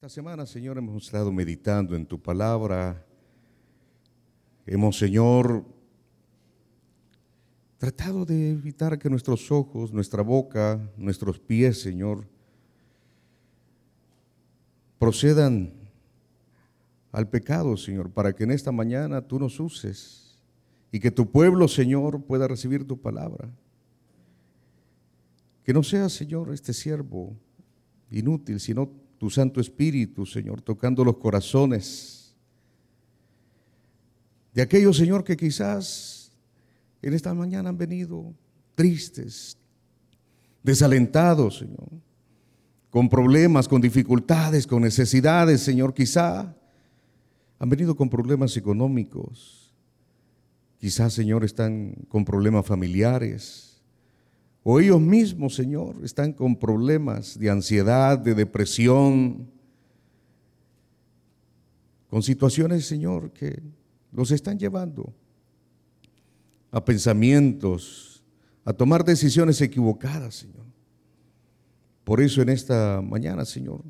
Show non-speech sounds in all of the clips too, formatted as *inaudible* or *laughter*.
Esta semana, Señor, hemos estado meditando en tu palabra. Hemos, Señor, tratado de evitar que nuestros ojos, nuestra boca, nuestros pies, Señor, procedan al pecado, Señor, para que en esta mañana tú nos uses y que tu pueblo, Señor, pueda recibir tu palabra. Que no sea, Señor, este siervo inútil, sino tu Santo Espíritu, Señor, tocando los corazones de aquellos, Señor, que quizás en esta mañana han venido tristes, desalentados, Señor, con problemas, con dificultades, con necesidades, Señor, quizá han venido con problemas económicos, quizás, Señor, están con problemas familiares o ellos mismos, Señor, están con problemas de ansiedad, de depresión, con situaciones, Señor, que los están llevando a pensamientos, a tomar decisiones equivocadas, Señor. Por eso en esta mañana, Señor,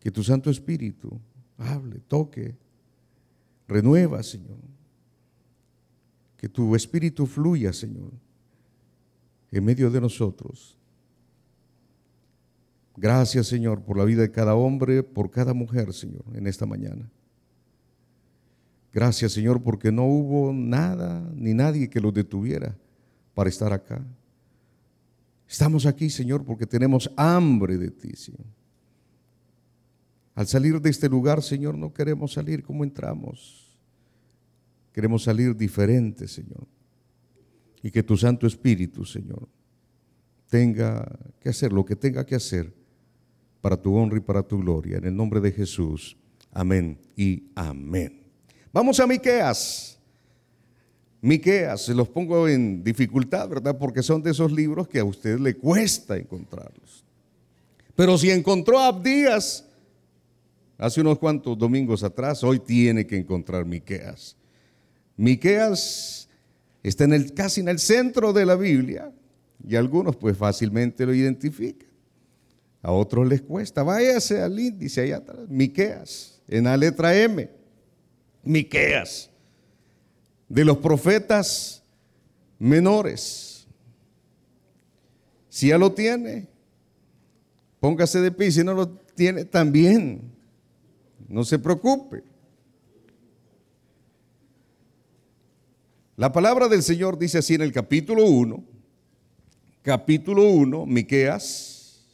que tu Santo Espíritu hable, toque, renueva, Señor. Que tu Espíritu fluya, Señor en medio de nosotros. Gracias, Señor, por la vida de cada hombre, por cada mujer, Señor, en esta mañana. Gracias, Señor, porque no hubo nada ni nadie que los detuviera para estar acá. Estamos aquí, Señor, porque tenemos hambre de ti, Señor. Al salir de este lugar, Señor, no queremos salir como entramos. Queremos salir diferentes, Señor y que tu Santo Espíritu, Señor, tenga que hacer lo que tenga que hacer para tu honra y para tu gloria. En el nombre de Jesús. Amén y amén. Vamos a Miqueas. Miqueas, se los pongo en dificultad, ¿verdad? Porque son de esos libros que a usted le cuesta encontrarlos. Pero si encontró a Abdías hace unos cuantos domingos atrás, hoy tiene que encontrar Miqueas. Miqueas está en el, casi en el centro de la Biblia y algunos pues fácilmente lo identifican. A otros les cuesta. Váyase al índice allá atrás, Miqueas, en la letra M. Miqueas, de los profetas menores. Si ya lo tiene, póngase de pie. Si no lo tiene, también. No se preocupe. La palabra del Señor dice así en el capítulo 1, capítulo 1, Miqueas.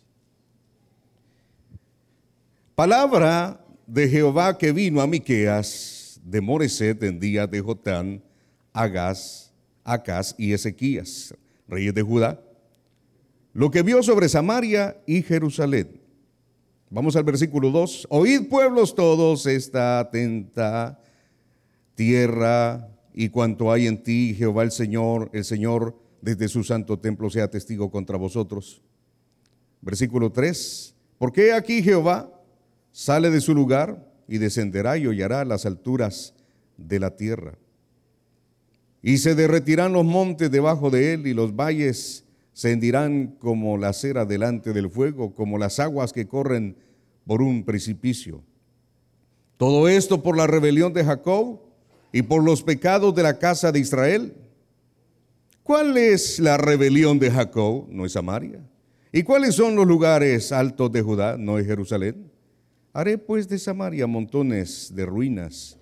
Palabra de Jehová que vino a Miqueas de Moreset en día de Jotán, Agaz, Acaz y Ezequías, reyes de Judá. Lo que vio sobre Samaria y Jerusalén. Vamos al versículo 2. Oíd pueblos todos esta atenta tierra y cuanto hay en ti, Jehová el Señor, el Señor desde su santo templo sea testigo contra vosotros. Versículo 3, porque aquí Jehová sale de su lugar y descenderá y hollará las alturas de la tierra. Y se derretirán los montes debajo de él y los valles se hendirán como la cera delante del fuego, como las aguas que corren por un precipicio. Todo esto por la rebelión de Jacob y por los pecados de la casa de Israel. ¿Cuál es la rebelión de Jacob? No es Samaria. ¿Y cuáles son los lugares altos de Judá? No es Jerusalén. Haré pues de Samaria montones de ruinas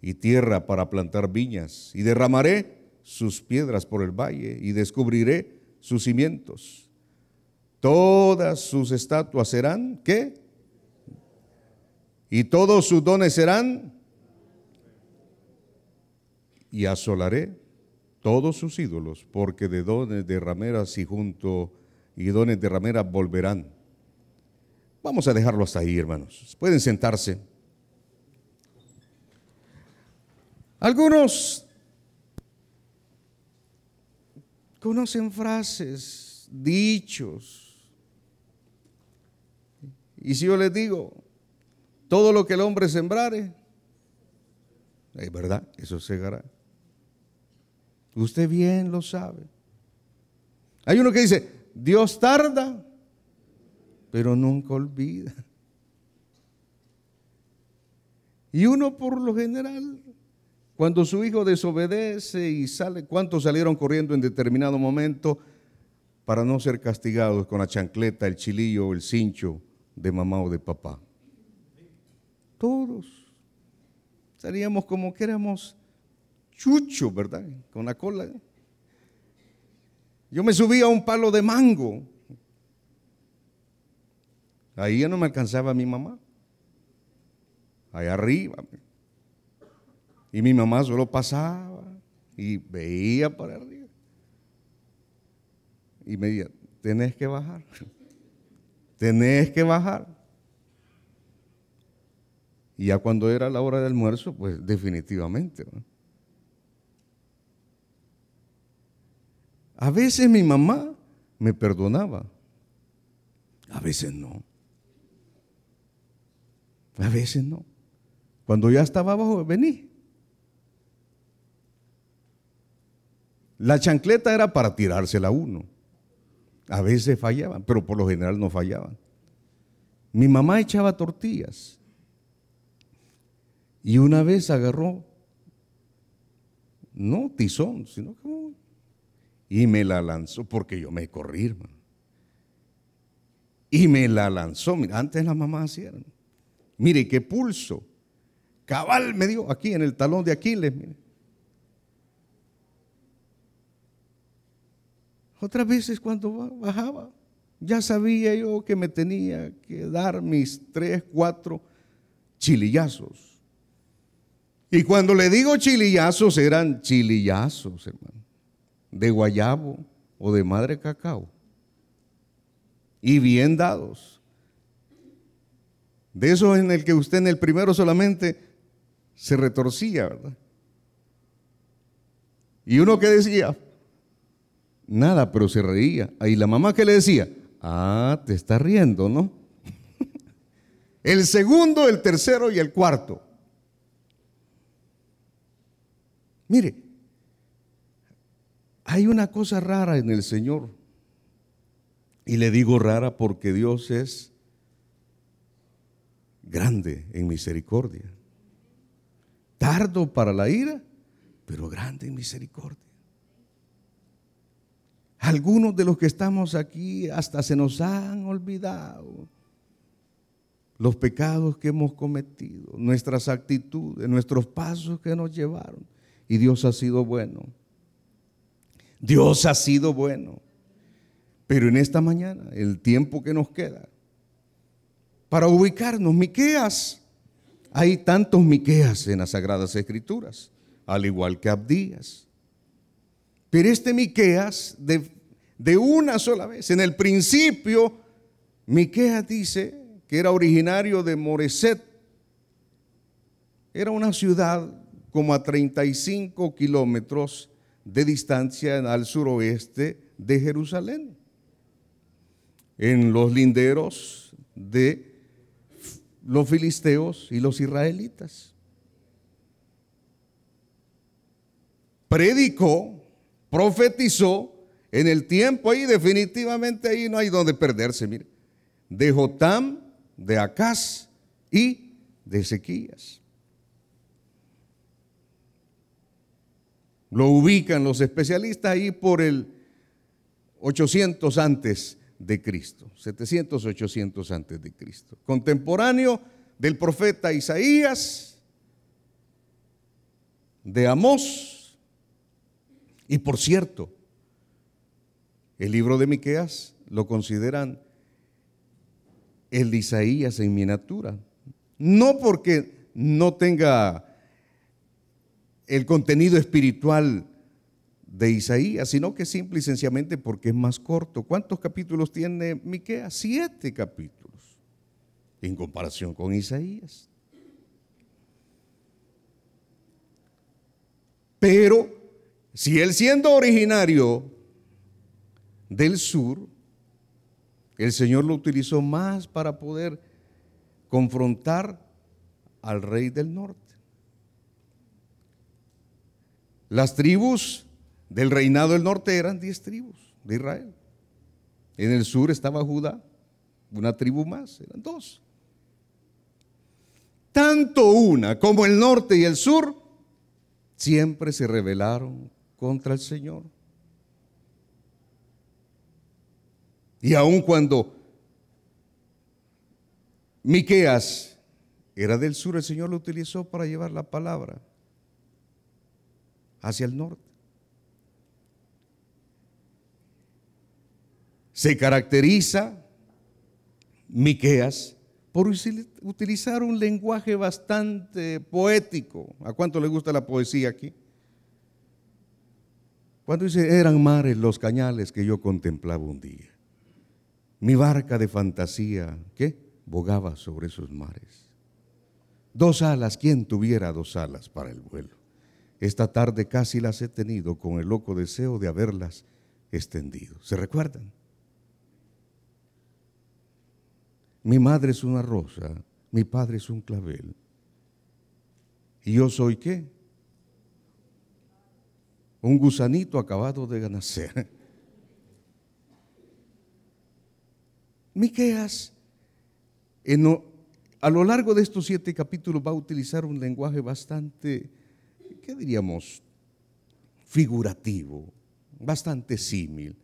y tierra para plantar viñas, y derramaré sus piedras por el valle, y descubriré sus cimientos. Todas sus estatuas serán, ¿qué? Y todos sus dones serán y asolaré todos sus ídolos, porque de dones de rameras y junto y dones de rameras volverán. Vamos a dejarlo hasta ahí, hermanos. Pueden sentarse. Algunos conocen frases, dichos. Y si yo les digo, todo lo que el hombre sembrare, es verdad, eso segará. Usted bien lo sabe. Hay uno que dice, Dios tarda, pero nunca olvida. Y uno por lo general, cuando su hijo desobedece y sale, ¿cuántos salieron corriendo en determinado momento para no ser castigados con la chancleta, el chilillo o el cincho de mamá o de papá? Todos. Estaríamos como que éramos chucho, ¿verdad? Con la cola. Yo me subí a un palo de mango. Ahí ya no me alcanzaba mi mamá. Allá arriba. Y mi mamá solo pasaba y veía para arriba. Y me decía, tenés que bajar. Tenés que bajar. Y ya cuando era la hora del almuerzo, pues definitivamente. A veces mi mamá me perdonaba, a veces no. A veces no. Cuando ya estaba abajo, vení. La chancleta era para tirársela a uno. A veces fallaban, pero por lo general no fallaban. Mi mamá echaba tortillas. Y una vez agarró, no tizón, sino como, y me la lanzó, porque yo me corrí, hermano. Y me la lanzó, mira, antes las mamás hacían. Mire qué pulso. Cabal me dio aquí en el talón de Aquiles, mire. Otras veces cuando bajaba, ya sabía yo que me tenía que dar mis tres, cuatro chilillazos. Y cuando le digo chilillazos, eran chilillazos, hermano, de guayabo o de madre cacao. Y bien dados. De esos en el que usted en el primero solamente se retorcía, ¿verdad? Y uno que decía, Nada, pero se reía. Ahí la mamá que le decía, ah, te está riendo, ¿no? *laughs* el segundo, el tercero y el cuarto. Mire, hay una cosa rara en el Señor. Y le digo rara porque Dios es grande en misericordia. Tardo para la ira, pero grande en misericordia. Algunos de los que estamos aquí hasta se nos han olvidado los pecados que hemos cometido, nuestras actitudes, nuestros pasos que nos llevaron. Y Dios ha sido bueno. Dios ha sido bueno. Pero en esta mañana, el tiempo que nos queda, para ubicarnos, Miqueas, hay tantos Miqueas en las Sagradas Escrituras, al igual que Abdías. Pero este Miqueas, de, de una sola vez, en el principio, Miqueas dice que era originario de Moreset. Era una ciudad como a 35 kilómetros de distancia al suroeste de Jerusalén, en los linderos de los filisteos y los israelitas. Predicó profetizó en el tiempo ahí, definitivamente ahí no hay donde perderse, mire. De Jotam, de Acaz y de Ezequías. Lo ubican los especialistas ahí por el 800 antes de Cristo, 700, 800 antes de Cristo. Contemporáneo del profeta Isaías, de Amós, y por cierto, el libro de Miqueas lo consideran el de Isaías en miniatura. No porque no tenga el contenido espiritual de Isaías, sino que simple y sencillamente porque es más corto. ¿Cuántos capítulos tiene Miqueas? Siete capítulos en comparación con Isaías. Pero si él siendo originario del sur, el Señor lo utilizó más para poder confrontar al rey del norte. Las tribus del reinado del norte eran diez tribus de Israel. En el sur estaba Judá, una tribu más, eran dos. tanto una como el norte y el sur, siempre se rebelaron contra el Señor. Y aun cuando Miqueas era del sur, el Señor lo utilizó para llevar la palabra hacia el norte. Se caracteriza Miqueas por utilizar un lenguaje bastante poético. ¿A cuánto le gusta la poesía aquí? Cuando dice, eran mares los cañales que yo contemplaba un día. Mi barca de fantasía, ¿qué? Bogaba sobre esos mares. Dos alas, ¿quién tuviera dos alas para el vuelo? Esta tarde casi las he tenido con el loco deseo de haberlas extendido. ¿Se recuerdan? Mi madre es una rosa, mi padre es un clavel. ¿Y yo soy qué? Un gusanito acabado de nacer. *laughs* Miqueas, a lo largo de estos siete capítulos va a utilizar un lenguaje bastante, ¿qué diríamos? Figurativo, bastante símil.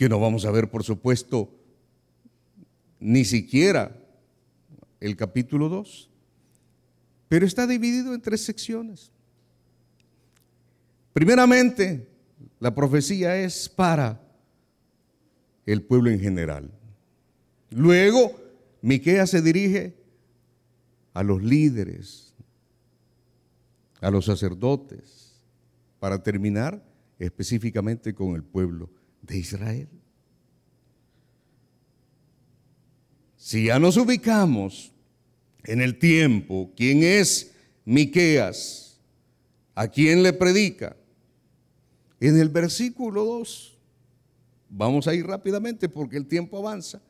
que no vamos a ver, por supuesto, ni siquiera el capítulo 2, pero está dividido en tres secciones. Primeramente, la profecía es para el pueblo en general. Luego, Miqueas se dirige a los líderes, a los sacerdotes, para terminar específicamente con el pueblo de Israel. Si ya nos ubicamos en el tiempo, ¿quién es Miqueas? ¿A quién le predica? En el versículo 2, vamos a ir rápidamente porque el tiempo avanza.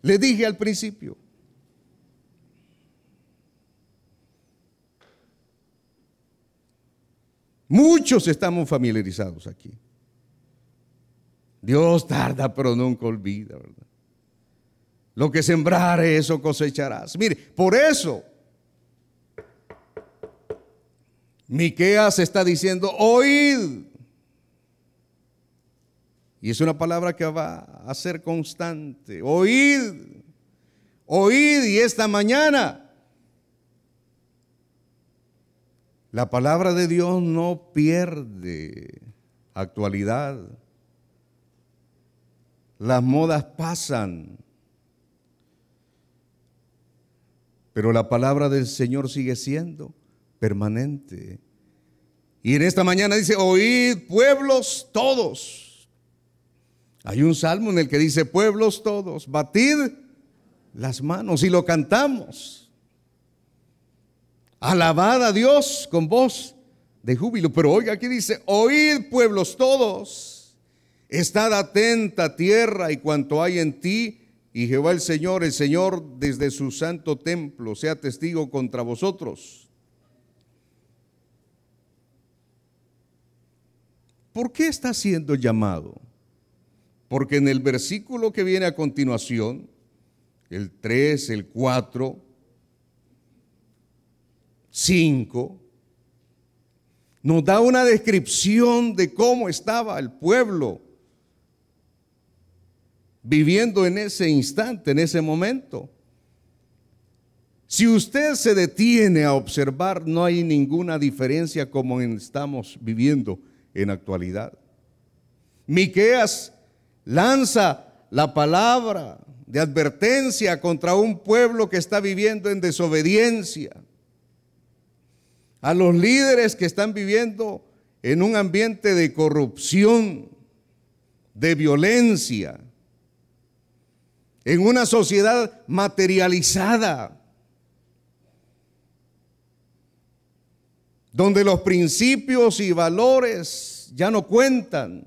Le dije al principio, muchos estamos familiarizados aquí. Dios tarda, pero nunca olvida, ¿verdad? Lo que sembrare, eso cosecharás. Mire, por eso Miqueas está diciendo, oíd. Y es una palabra que va a ser constante. Oíd. Oíd y esta mañana la palabra de Dios no pierde actualidad. Las modas pasan, pero la palabra del Señor sigue siendo permanente. Y en esta mañana dice, oíd pueblos todos. Hay un salmo en el que dice, pueblos todos, batid las manos y lo cantamos. Alabad a Dios con voz de júbilo. Pero oiga, aquí dice, oíd pueblos todos Estad atenta tierra y cuanto hay en ti, y Jehová el Señor, el Señor desde su santo templo, sea testigo contra vosotros. ¿Por qué está siendo llamado? Porque en el versículo que viene a continuación, el 3, el 4, 5, nos da una descripción de cómo estaba el pueblo viviendo en ese instante, en ese momento. Si usted se detiene a observar, no hay ninguna diferencia como estamos viviendo en actualidad. Miqueas lanza la palabra de advertencia contra un pueblo que está viviendo en desobediencia. A los líderes que están viviendo en un ambiente de corrupción, de violencia, en una sociedad materializada, donde los principios y valores ya no cuentan,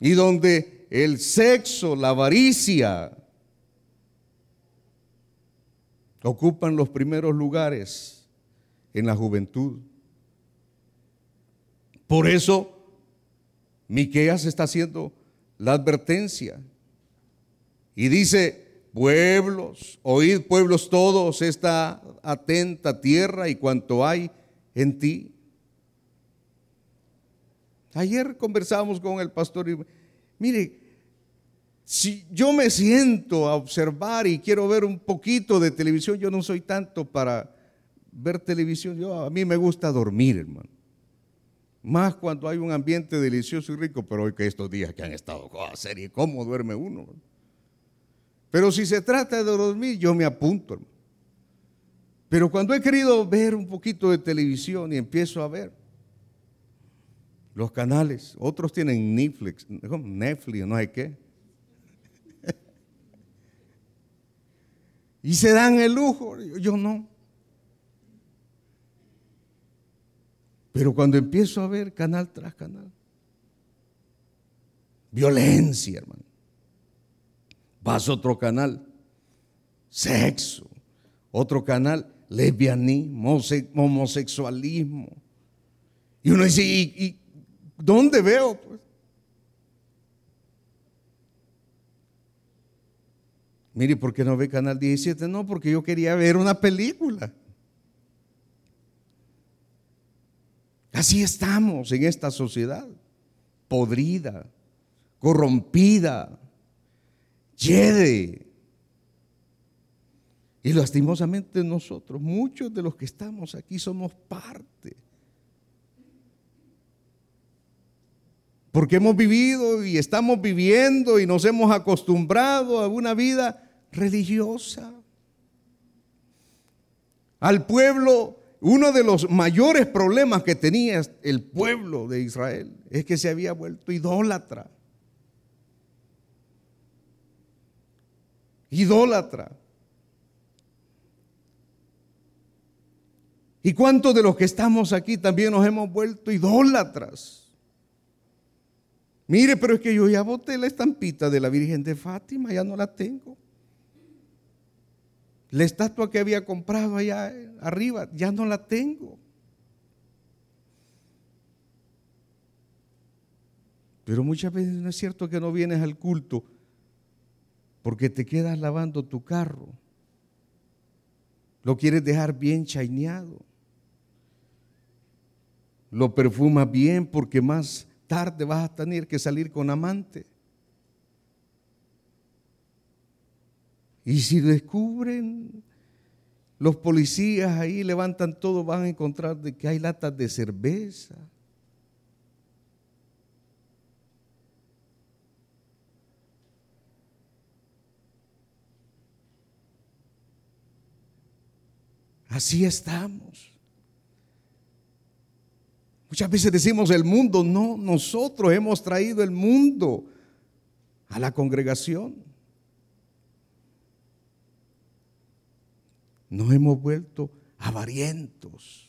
y donde el sexo, la avaricia, ocupan los primeros lugares en la juventud. Por eso Miqueas está haciendo la advertencia y dice, pueblos, oíd pueblos todos esta atenta tierra y cuanto hay en ti. Ayer conversábamos con el pastor y mire, si yo me siento a observar y quiero ver un poquito de televisión, yo no soy tanto para ver televisión, yo a mí me gusta dormir, hermano. Más cuando hay un ambiente delicioso y rico, pero hoy que estos días que han estado con la serie, ¿cómo duerme uno? Pero si se trata de dormir, yo me apunto, hermano. Pero cuando he querido ver un poquito de televisión y empiezo a ver los canales, otros tienen Netflix, Netflix, no sé qué. Y se dan el lujo, yo no. Pero cuando empiezo a ver canal tras canal, violencia, hermano. Vas a otro canal, sexo. Otro canal, lesbianismo, homosexualismo. Y uno dice, ¿y, dónde veo? Pues? Mire, ¿por qué no ve Canal 17? No, porque yo quería ver una película. Así estamos en esta sociedad, podrida, corrompida, yede. Y lastimosamente nosotros, muchos de los que estamos aquí somos parte. Porque hemos vivido y estamos viviendo y nos hemos acostumbrado a una vida religiosa. Al pueblo uno de los mayores problemas que tenía el pueblo de Israel es que se había vuelto idólatra. Idólatra. ¿Y cuántos de los que estamos aquí también nos hemos vuelto idólatras? Mire, pero es que yo ya boté la estampita de la Virgen de Fátima, ya no la tengo. La estatua que había comprado allá arriba, ya no la tengo. Pero muchas veces no es cierto que no vienes al culto porque te quedas lavando tu carro. Lo quieres dejar bien chaineado. Lo perfumas bien porque más tarde vas a tener que salir con amante. Y si descubren los policías ahí, levantan todo, van a encontrar de que hay latas de cerveza. Así estamos. Muchas veces decimos el mundo, no, nosotros hemos traído el mundo a la congregación. Nos hemos vuelto avarientos.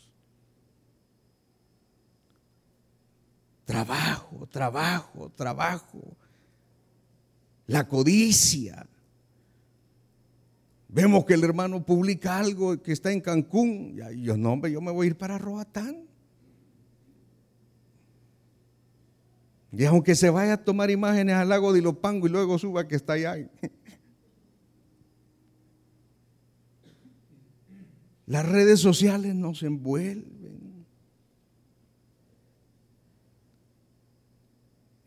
Trabajo, trabajo, trabajo. La codicia. Vemos que el hermano publica algo que está en Cancún. Y yo, no, hombre, yo me voy a ir para Roatán. Y aunque se vaya a tomar imágenes al lago de Ilopango y luego suba que está allá. Las redes sociales nos envuelven.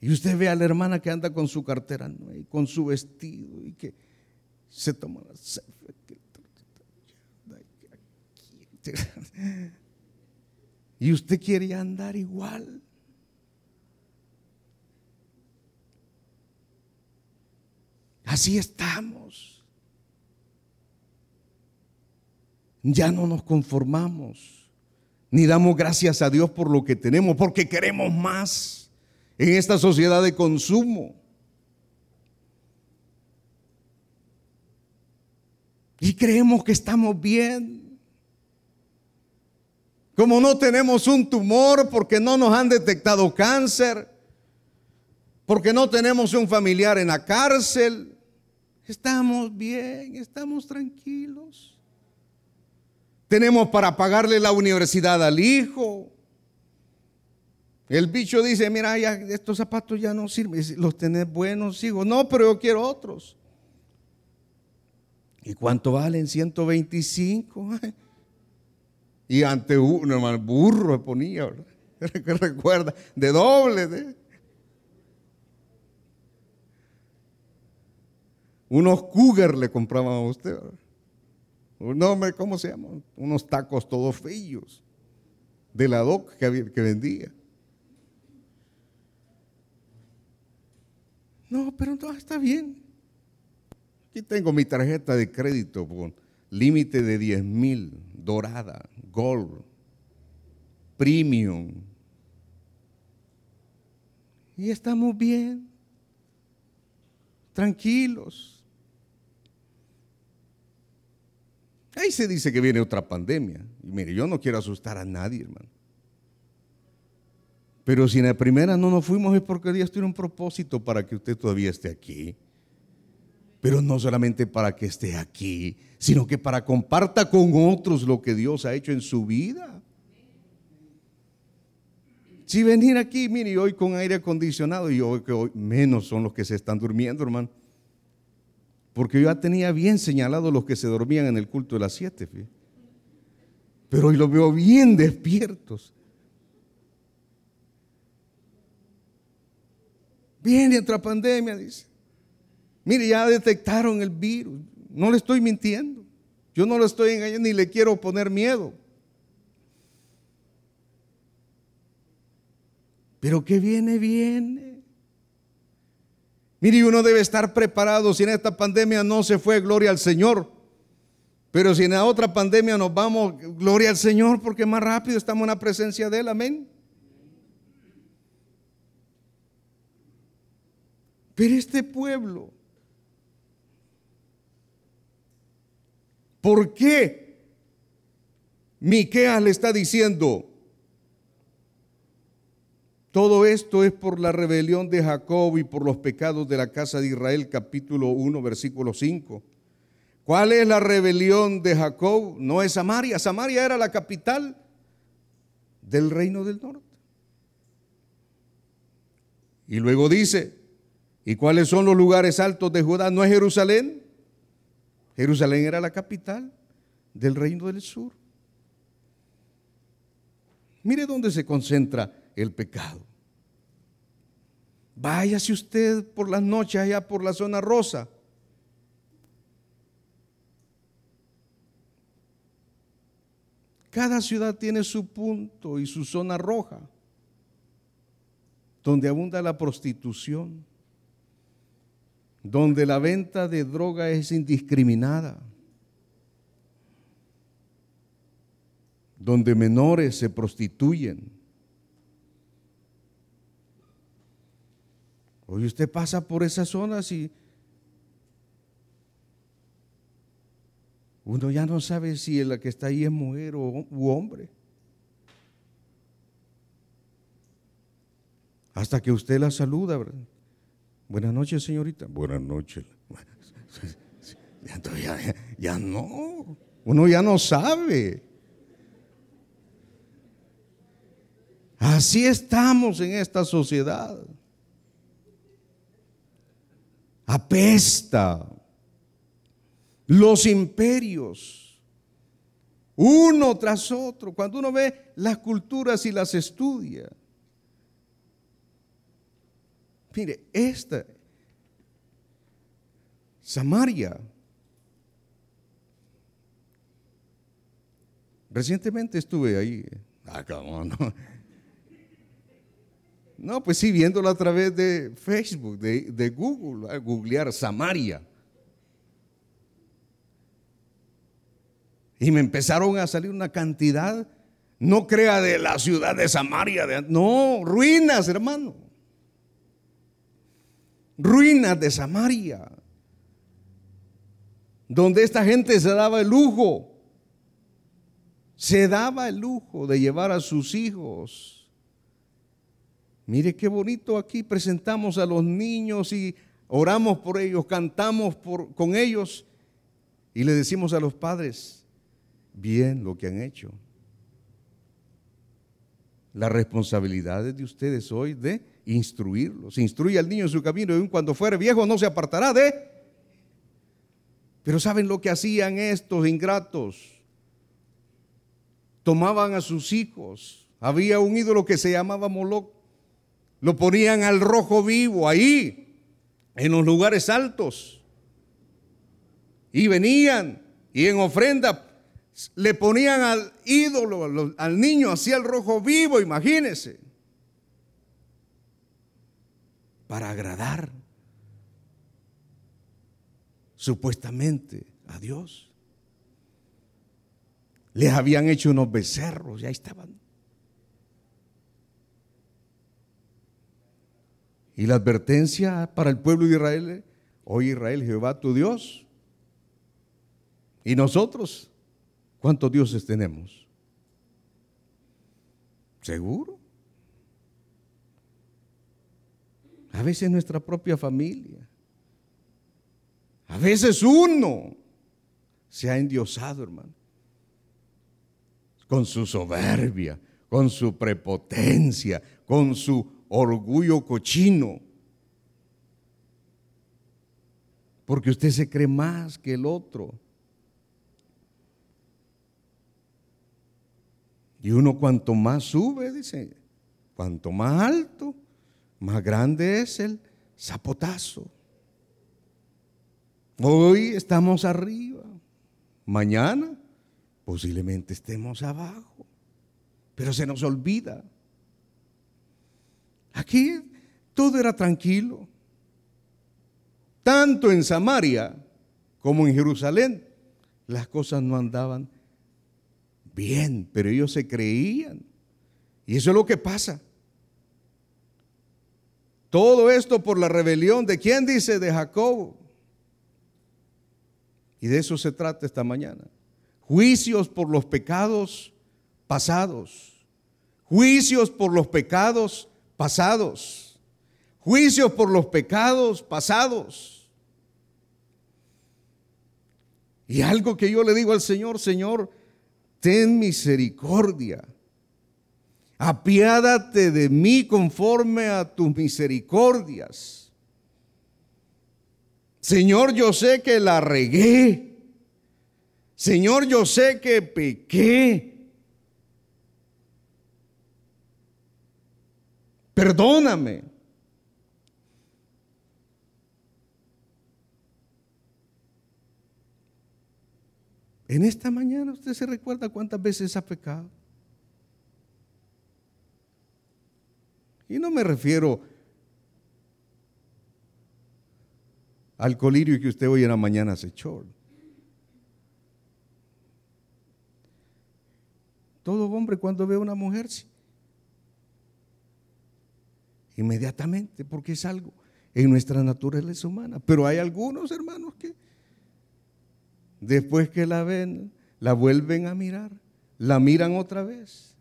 Y usted ve a la hermana que anda con su cartera y con su vestido y que se toma la selfie. *laughs* Y usted quiere andar igual. Así estamos. Ya no nos conformamos, ni damos gracias a Dios por lo que tenemos, porque queremos más en esta sociedad de consumo. Y creemos que estamos bien. Como no tenemos un tumor porque no nos han detectado cáncer, porque no tenemos un familiar en la cárcel, estamos bien, estamos tranquilos tenemos para pagarle la universidad al hijo. El bicho dice, mira, estos zapatos ya no sirven, los tenés buenos, hijo. No, pero yo quiero otros. ¿Y cuánto valen? 125. *laughs* Y ante uno, hermano, burro ponía, ¿verdad? *laughs* Recuerda, de doble. De. Unos cougar le compraban a usted. ¿verdad? Un hombre, ¿cómo se llama? Unos tacos todos feos. De la doc que, que vendía. No, pero no, está bien. Aquí tengo mi tarjeta de crédito con límite de 10 mil, dorada, gold, premium. Y estamos bien, tranquilos. Ahí se dice que viene otra pandemia. Y mire, yo no quiero asustar a nadie, hermano. Pero si en la primera no nos fuimos es porque Dios tiene un propósito para que usted todavía esté aquí. Pero no solamente para que esté aquí, sino que para comparta con otros lo que Dios ha hecho en su vida. Si venir aquí, mire, hoy con aire acondicionado, y hoy que hoy menos son los que se están durmiendo, hermano. Porque yo ya tenía bien señalado los que se dormían en el culto de las siete. Pero hoy los veo bien despiertos. Viene otra pandemia, dice. Mire, ya detectaron el virus. No le estoy mintiendo. Yo no lo estoy engañando ni le quiero poner miedo. Pero que viene, viene. Mire, uno debe estar preparado. Si en esta pandemia no se fue, gloria al Señor. Pero si en la otra pandemia nos vamos, gloria al Señor, porque más rápido estamos en la presencia de Él. Amén. Pero este pueblo, ¿por qué Miqueas le está diciendo? Todo esto es por la rebelión de Jacob y por los pecados de la casa de Israel, capítulo 1, versículo 5. ¿Cuál es la rebelión de Jacob? No es Samaria. Samaria era la capital del reino del norte. Y luego dice, ¿Y cuáles son los lugares altos de Judá? ¿No es Jerusalén? Jerusalén era la capital del reino del sur. Mire dónde se concentra el pecado. Váyase usted por las noches allá por la zona rosa. Cada ciudad tiene su punto y su zona roja, donde abunda la prostitución donde la venta de droga es indiscriminada, donde menores se prostituyen. Hoy usted pasa por esas zonas y uno ya no sabe si la que está ahí es mujer o hombre. Hasta que usted la saluda. Buenas noches, señorita. Buenas noches. *laughs* Ya, no. Uno ya no sabe. Así estamos en esta sociedad. Apesta. Los imperios. Uno tras otro. Cuando uno ve las culturas y las estudia Mire, esta Samaria. Recientemente estuve ahí. Ah, no. No, pues sí, viéndolo a través de Facebook, de, Google, a googlear Samaria. Y me empezaron a salir una cantidad, no crea de la ciudad de Samaria, no, ruinas, hermano ruinas de Samaria, donde esta gente se daba el lujo, se daba el lujo de llevar a sus hijos. Mire qué bonito aquí presentamos a los niños y oramos por ellos, cantamos por, con ellos y le decimos a los padres, bien lo que han hecho. La responsabilidad es de ustedes hoy de instruirlos. Instruye al niño en su camino y cuando fuere viejo no se apartará de. Pero ¿saben lo que hacían estos ingratos? Tomaban a sus hijos. Había un ídolo que se llamaba Moloch. Lo ponían al rojo vivo ahí, en los lugares altos. Y venían y en ofrenda le ponían al ídolo, al niño, hacia el rojo vivo, imagínense, para agradar supuestamente a Dios. Les habían hecho unos becerros, ya estaban. Y la advertencia para el pueblo de Israel, hoy Israel, Jehová tu Dios. Y nosotros ¿Cuántos dioses tenemos? ¿Seguro? A veces nuestra propia familia. A veces uno se ha endiosado, hermano. Con su soberbia, con su prepotencia, con su orgullo cochino. Porque usted se cree más que el otro. Y uno cuanto más sube, dice, cuanto más alto, más grande es el zapotazo. Hoy estamos arriba, mañana posiblemente estemos abajo, pero se nos olvida. Aquí todo era tranquilo, tanto en Samaria como en Jerusalén, las cosas no andaban bien, pero ellos se creían. Y eso es lo que pasa. Todo esto por la rebelión de quién dice de Jacob. Y de eso se trata esta mañana. Juicios por los pecados pasados. Juicios por los pecados pasados. Juicios por los pecados pasados. Y algo que yo le digo al Señor, Señor, ten misericordia. Apiádate de mí conforme a tus misericordias. Señor, yo sé que la regué. Señor, yo sé que pequé. Perdóname. En esta mañana usted se recuerda cuántas veces ha pecado. Y no me refiero al colirio que usted hoy en la mañana se echó. Todo hombre cuando ve a una mujer. Inmediatamente, porque es algo en nuestra naturaleza humana. Pero hay algunos hermanos que Después que la ven, la vuelven a mirar, la miran otra vez.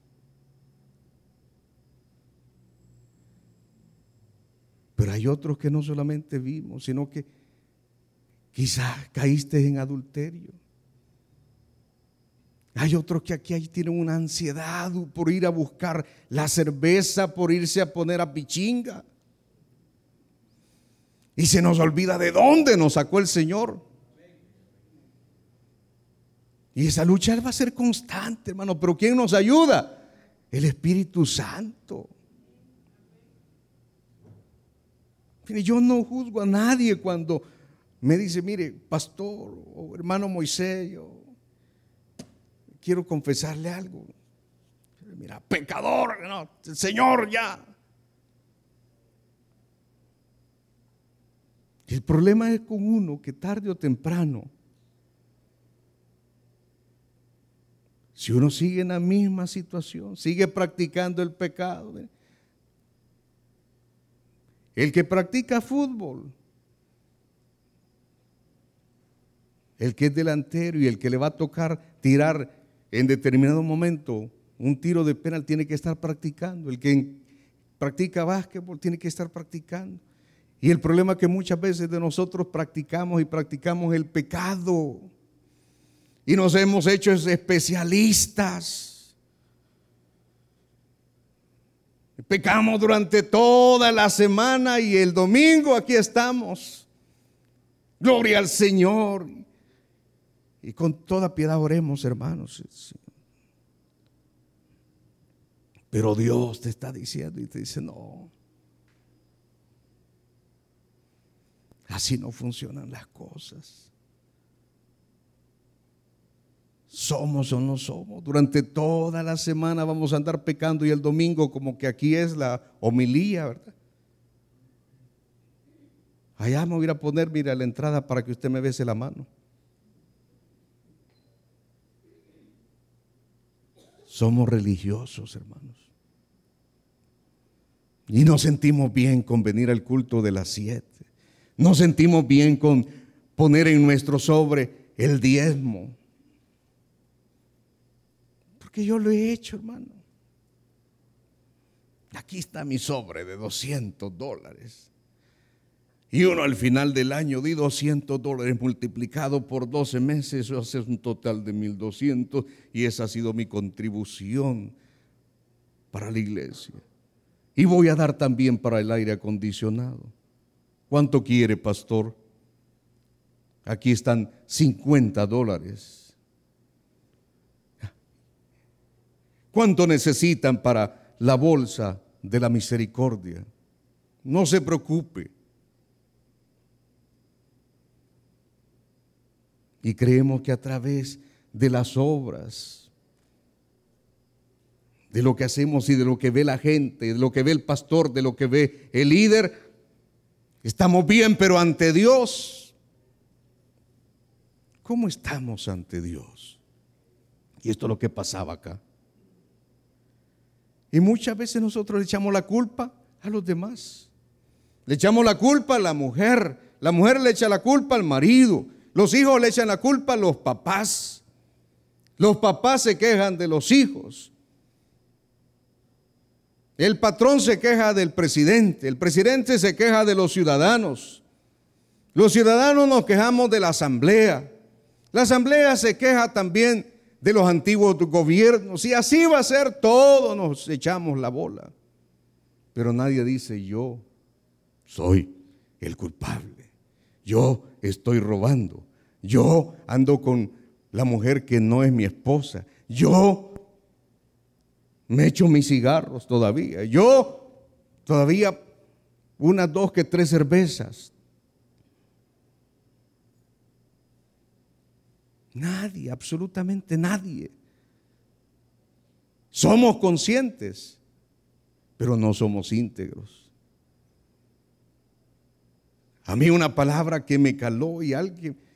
Pero hay otros que no solamente vimos, sino que quizás caíste en adulterio. Hay otros que aquí tienen una ansiedad por ir a buscar la cerveza, por irse a poner a pichinga. Y se nos olvida de dónde nos sacó el Señor. Y esa lucha va a ser constante, hermano. Pero ¿quién nos ayuda? El Espíritu Santo. Yo no juzgo a nadie cuando me dice, mire, pastor o hermano Moisés, quiero confesarle algo. Mira, pecador, el Señor ya. El problema es con uno que tarde o temprano Si uno sigue en la misma situación, sigue practicando el pecado. El que practica fútbol, el que es delantero y el que le va a tocar tirar en determinado momento un tiro de penal tiene que estar practicando. El que practica básquetbol tiene que estar practicando. Y el problema es que muchas veces de nosotros practicamos y practicamos el pecado y nos hemos hecho especialistas. Pecamos durante toda la semana y el domingo aquí estamos. Gloria al Señor. Y con toda piedad oremos, hermanos. Pero Dios te está diciendo y te dice, no. Así no funcionan las cosas. Somos o no somos. Durante toda la semana vamos a andar pecando y el domingo como que aquí es la homilía, ¿verdad? Allá me voy a poner, mira, la entrada para que usted me bese la mano. Somos religiosos, hermanos. Y nos sentimos bien con venir al culto de las siete. Nos sentimos bien con poner en nuestro sobre el diezmo. Porque yo lo he hecho, hermano. Aquí está mi sobre de 200 dólares. Y uno al final del año di 200 dólares multiplicado por 12 meses, eso hace un total de 1200 y esa ha sido mi contribución para la iglesia. Y voy a dar también para el aire acondicionado. ¿Cuánto quiere, pastor? Aquí están 50 dólares. ¿Cuánto necesitan para la bolsa de la misericordia? No se preocupe. Y creemos que a través de las obras, de lo que hacemos y de lo que ve la gente, de lo que ve el pastor, de lo que ve el líder, estamos bien, pero ante Dios, ¿cómo estamos ante Dios? Y esto es lo que pasaba acá. Y muchas veces nosotros le echamos la culpa a los demás. Le echamos la culpa a la mujer, la mujer le echa la culpa al marido, los hijos le echan la culpa a los papás. Los papás se quejan de los hijos. El patrón se queja del presidente, el presidente se queja de los ciudadanos. Los ciudadanos nos quejamos de la asamblea. La asamblea se queja también de los antiguos gobiernos. Y así va a ser todo, nos echamos la bola. Pero nadie dice yo soy el culpable. Yo estoy robando. Yo ando con la mujer que no es mi esposa. Yo me echo mis cigarros todavía. Yo todavía unas dos que tres cervezas. Nadie, absolutamente nadie. Somos conscientes, pero no somos íntegros. A mí una palabra que me caló y alguien...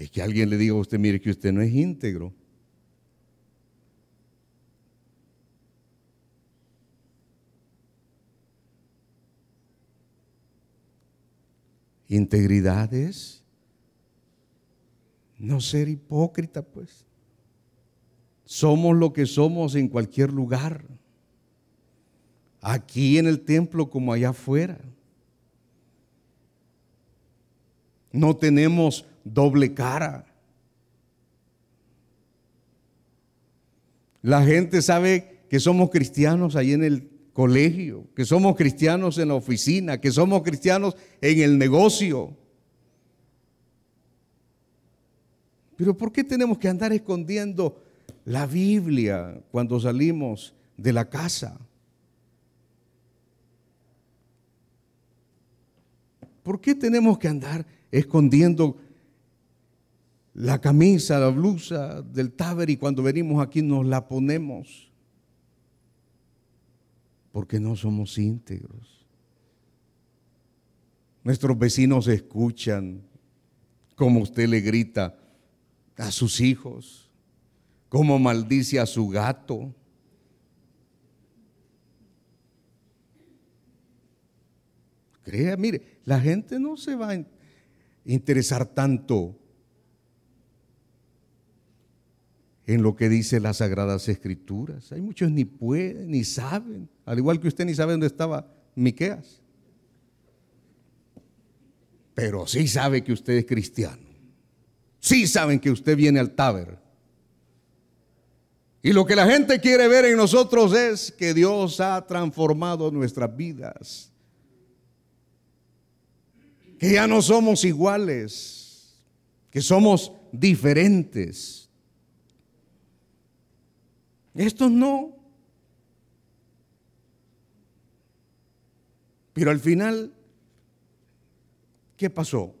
Es que alguien le diga a usted, mire que usted no es íntegro. Integridad es no ser hipócrita, pues. Somos lo que somos en cualquier lugar aquí en el templo como allá afuera. No tenemos doble cara. La gente sabe que somos cristianos ahí en el colegio, que somos cristianos en la oficina, que somos cristianos en el negocio. Pero ¿por qué tenemos que andar escondiendo la Biblia cuando salimos de la casa? ¿Por qué tenemos que andar escondiendo la camisa, la blusa del taber y cuando venimos aquí nos la ponemos? Porque no somos íntegros. Nuestros vecinos escuchan cómo usted le grita a sus hijos, cómo maldice a su gato, Crea, mire, la gente no se va a interesar tanto en lo que dice las Sagradas Escrituras. Hay muchos ni pueden, ni saben, al igual que usted ni sabe dónde estaba Miqueas. Pero sí sabe que usted es cristiano. Sí saben que usted viene al taber. Y lo que la gente quiere ver en nosotros es que Dios ha transformado nuestras vidas. Que ya no somos iguales, que somos diferentes. Estos no. Pero al final, ¿qué pasó?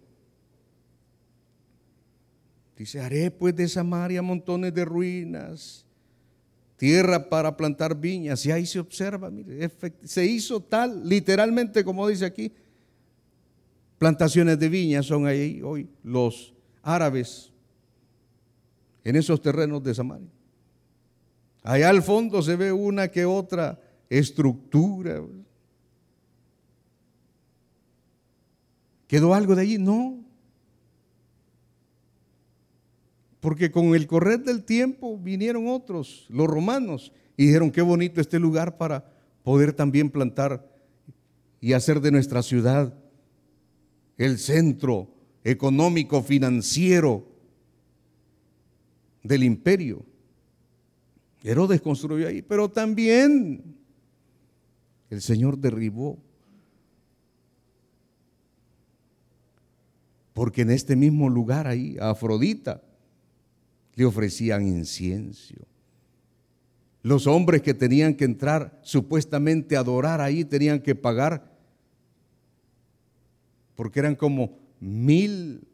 Dice, haré pues de Samaria montones de ruinas tierra para plantar viñas. Y ahí se observa, mire, se hizo tal, literalmente como dice aquí, plantaciones de viñas son ahí hoy los árabes en esos terrenos de Samaria. Allá al fondo se ve una que otra estructura. ¿Quedó algo de allí? No. Porque con el correr del tiempo vinieron otros, los romanos, y dijeron, qué bonito este lugar para poder también plantar y hacer de nuestra ciudad el centro económico, financiero del imperio. Herodes construyó ahí, pero también el Señor derribó. Porque en este mismo lugar ahí, Afrodita, le ofrecían incienso. Los hombres que tenían que entrar supuestamente a adorar ahí tenían que pagar, porque eran como mil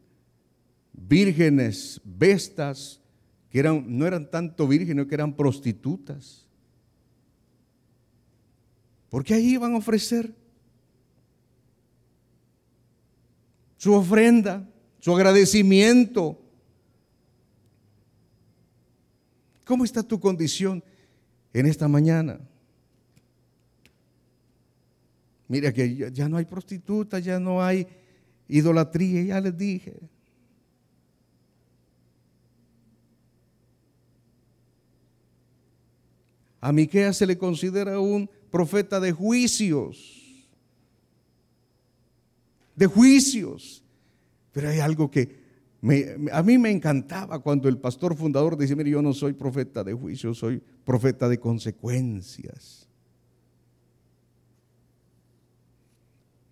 vírgenes, bestas, que eran, no eran tanto vírgenes, que eran prostitutas. Porque ahí iban a ofrecer su ofrenda, su agradecimiento ¿Cómo está tu condición en esta mañana? Mira que ya no hay prostitutas, ya no hay idolatría, ya les dije. A Miqueas se le considera un profeta de juicios. De juicios. Pero hay algo que a mí me encantaba cuando el pastor fundador decía, mire, yo no soy profeta de juicio, soy profeta de consecuencias.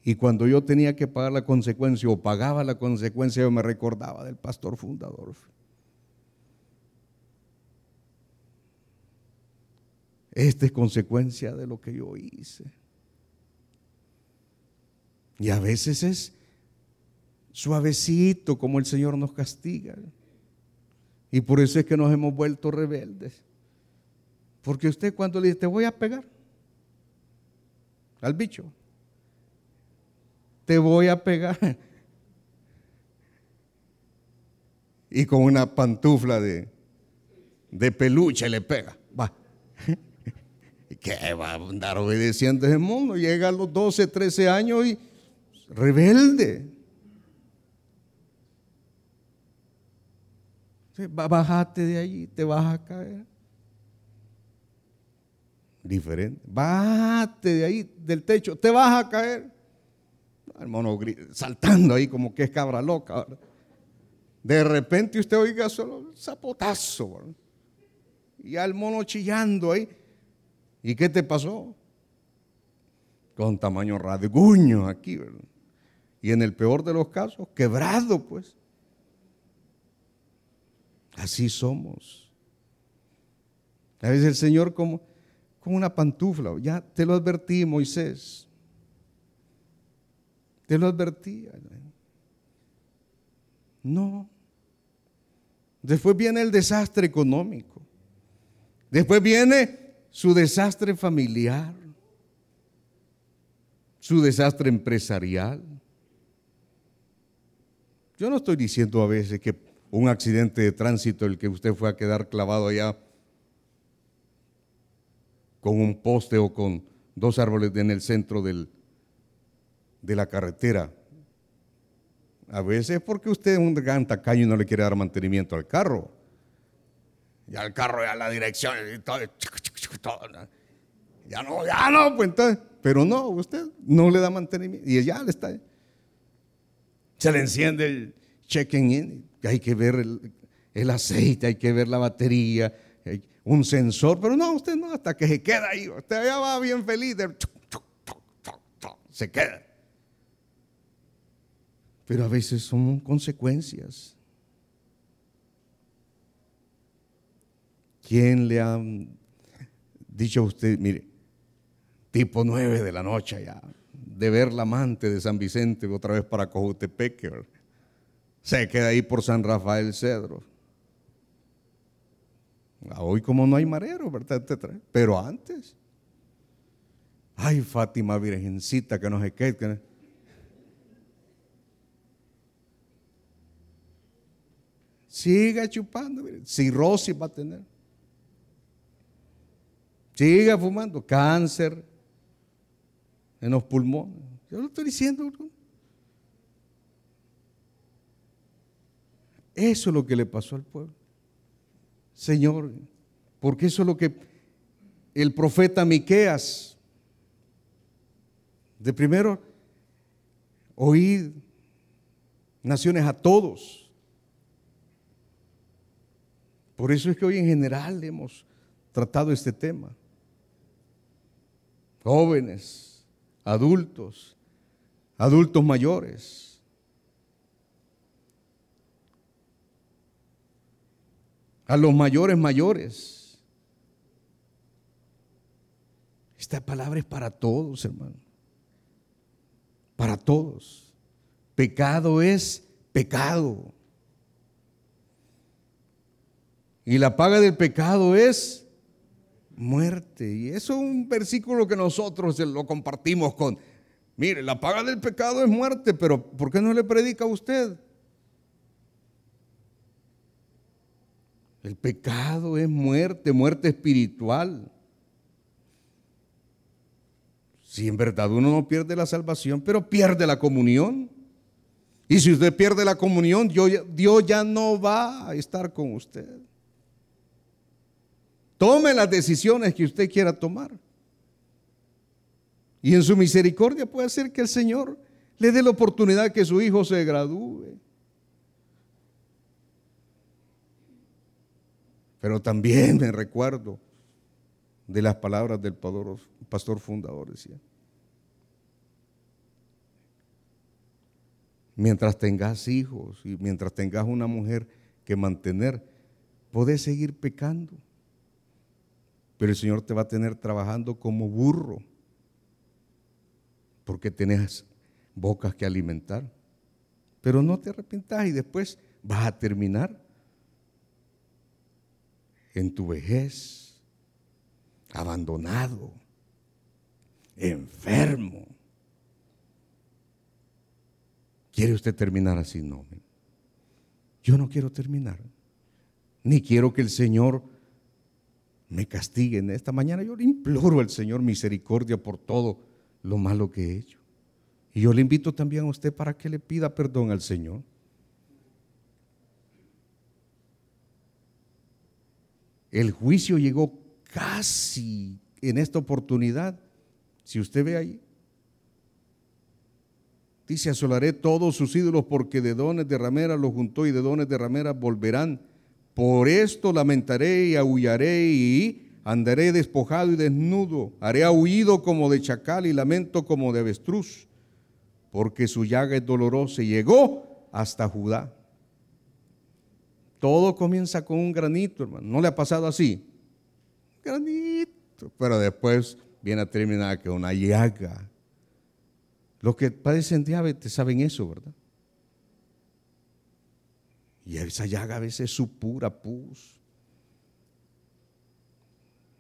Y cuando yo tenía que pagar la consecuencia o pagaba la consecuencia, yo me recordaba del pastor fundador. Esta es consecuencia de lo que yo hice. Y a veces es suavecito como el Señor nos castiga. Y por eso es que nos hemos vuelto rebeldes. Porque usted cuando le dice, te voy a pegar al bicho, te voy a pegar. Y con una pantufla de, de peluche le pega. Va. ¿Qué va a andar obedeciendo ese mundo? Llega a los 12, 13 años y rebelde. Bájate de allí, te vas a caer. Diferente. Bájate de ahí, del techo, te vas a caer. El mono saltando ahí como que es cabra loca. De repente usted oiga solo zapotazo. Y al mono chillando ahí. ¿Y qué te pasó? Con tamaño rasguño aquí, ¿verdad? Y en el peor de los casos, quebrado, pues. Así somos. A veces el Señor como, como una pantufla, ya te lo advertí Moisés. Te lo advertí. No. Después viene el desastre económico. Después viene su desastre familiar. Su desastre empresarial. Yo no estoy diciendo a veces que un accidente de tránsito, el que usted fue a quedar clavado allá con un poste o con dos árboles en el centro del, de la carretera. A veces porque usted es un gran tacaño y no le quiere dar mantenimiento al carro. Ya el carro, ya la dirección, y todo, ya no, ya no, pues entonces, pero no, usted no le da mantenimiento y ya le está. Se le enciende el check-in hay que ver el, aceite, hay que ver la batería. un sensor, pero no, usted no, hasta que se queda ahí, usted ya va bien feliz, se queda. Pero a veces son consecuencias. ¿Quién le ha dicho a usted, mire, tipo nueve de la noche ya, de ver la amante de San Vicente otra vez para Cojutepec, se queda ahí por San Rafael Cedro? Ah, hoy como no hay marero, ¿verdad? Pero antes. Ay, Fátima Virgencita, que no se quede. Siga chupando. Si Rosy va a tener. Siga fumando. Cáncer en los pulmones. Yo lo estoy diciendo. Eso es lo que le pasó al pueblo. Señor, porque eso es lo que el profeta Miqueas de primero oír naciones a todos. Por eso es que hoy en general hemos tratado este tema. Jóvenes, adultos, adultos mayores. a los mayores mayores. Esta palabra es para todos, hermano. Para todos. Pecado es pecado. Y la paga del pecado es muerte. Y eso es un versículo que nosotros lo compartimos con, mire, la paga del pecado es muerte, pero ¿por qué no le predica a usted? El pecado es muerte, muerte espiritual. Si en verdad uno no pierde la salvación, pero pierde la comunión. Y si usted pierde la comunión, Dios ya no va a estar con usted. Tome las decisiones que usted quiera tomar. Y en su misericordia puede ser que el Señor le dé la oportunidad que su hijo se gradúe. Pero también me recuerdo de las palabras del pastor fundador, decía. Mientras tengas hijos y mientras tengas una mujer que mantener, podés seguir pecando. Pero el Señor te va a tener trabajando como burro, porque tenés bocas que alimentar. Pero no te arrepentas y después vas a terminar en tu vejez, abandonado, enfermo. ¿Quiere usted terminar así? No. Yo no quiero terminar. Ni quiero que el Señor me castigue en esta mañana. Yo le imploro al Señor misericordia por todo lo malo que he hecho. Y yo le invito también a usted para que le pida perdón al Señor. El juicio llegó casi en esta oportunidad. Si usted ve ahí, dice, asolaré todos sus ídolos porque de dones de ramera los juntó y de dones de ramera volverán. Por esto lamentaré y aullaré y andaré despojado y desnudo. Haré aullido como de chacal y lamento como de avestruz, porque su llaga es dolorosa y llegó hasta Judá. Todo comienza con un granito, hermano. ¿No le ha pasado así? Granito. Pero después viene a terminar que una llaga. Los que padecen diabetes saben eso, ¿verdad? Y esa llaga a veces es su pura pus.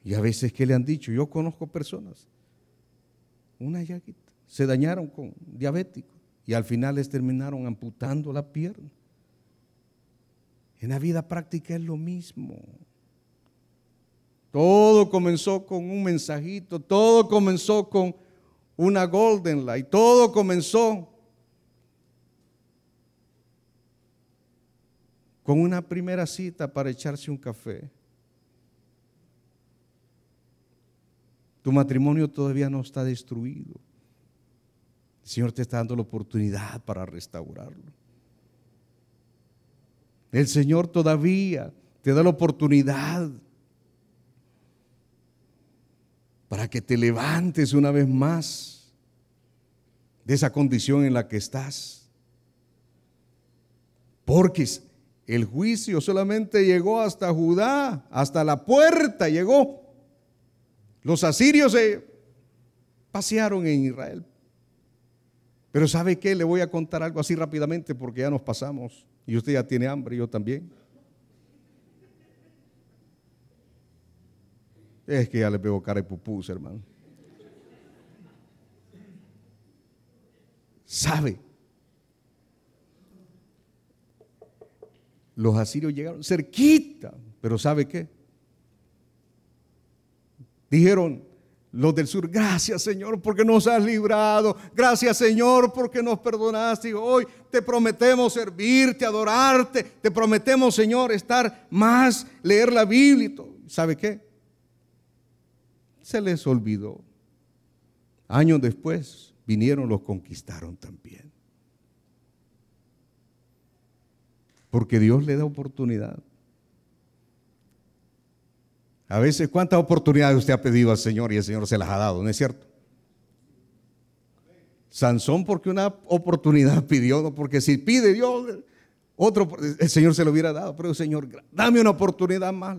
Y a veces, ¿qué le han dicho? Yo conozco personas, una llaguita, se dañaron con diabético y al final les terminaron amputando la pierna. En la vida práctica es lo mismo. Todo comenzó con un mensajito, todo comenzó con una golden light, todo comenzó con una primera cita para echarse un café. Tu matrimonio todavía no está destruido. El Señor te está dando la oportunidad para restaurarlo. El Señor todavía te da la oportunidad para que te levantes una vez más de esa condición en la que estás. Porque el juicio solamente llegó hasta Judá, hasta la puerta llegó. Los asirios se pasearon en Israel. Pero ¿sabe qué? Le voy a contar algo así rápidamente porque ya nos pasamos y usted ya tiene hambre, yo también. Es que ya le pego cara de pupús, hermano. ¿Sabe? Los asirios llegaron cerquita, pero ¿sabe qué? Dijeron los del sur, gracias Señor porque nos has librado, gracias Señor porque nos perdonaste. hoy te prometemos servirte, adorarte, te prometemos Señor estar más, leer la Biblia. ¿Sabe qué? Se les olvidó. Años después vinieron, los conquistaron también. Porque Dios le da oportunidad. A veces, ¿cuántas oportunidades usted ha pedido al Señor y el Señor se las ha dado? ¿No es cierto? Sansón porque una oportunidad *laughs* pidió, no porque si pide Dios, otro, el Señor se lo hubiera dado, pero Señor, dame una oportunidad más.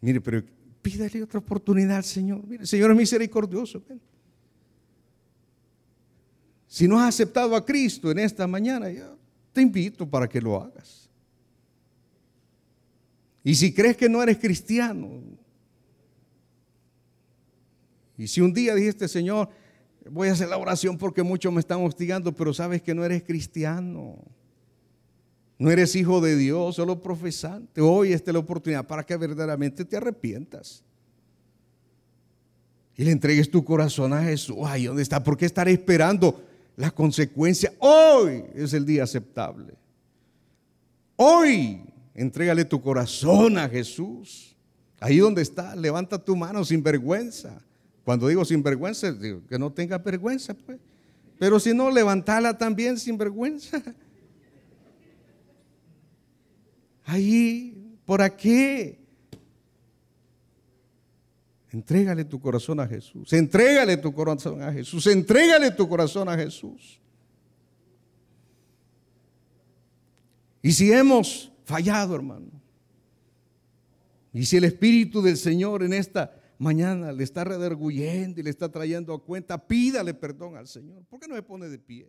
Mire, pero pídele otra oportunidad al Señor. Mire, el Señor es misericordioso. Si no has aceptado a Cristo en esta mañana, yo te invito para que lo hagas. Y si crees que no eres cristiano, y si un día dijiste, Señor, voy a hacer la oración porque muchos me están hostigando, pero sabes que no eres cristiano, no eres hijo de Dios, solo profesante, hoy esta es la oportunidad para que verdaderamente te arrepientas. Y le entregues tu corazón a Jesús. Ay, ¿dónde está? ¿Por qué estar esperando la consecuencia? Hoy es el día aceptable. Hoy Entrégale tu corazón a Jesús. Ahí donde está, levanta tu mano sin vergüenza. Cuando digo sin vergüenza, digo que no tenga vergüenza, pues. Pero si no, levantala también sin vergüenza. Ahí, ¿por aquí? Entrégale tu corazón a Jesús. Entrégale tu corazón a Jesús. Entrégale tu corazón a Jesús. Y si hemos fallado, hermano. Y si el Espíritu del Señor en esta mañana le está redarguyendo y le está trayendo a cuenta, pídale perdón al Señor. ¿Por qué no se pone de pie?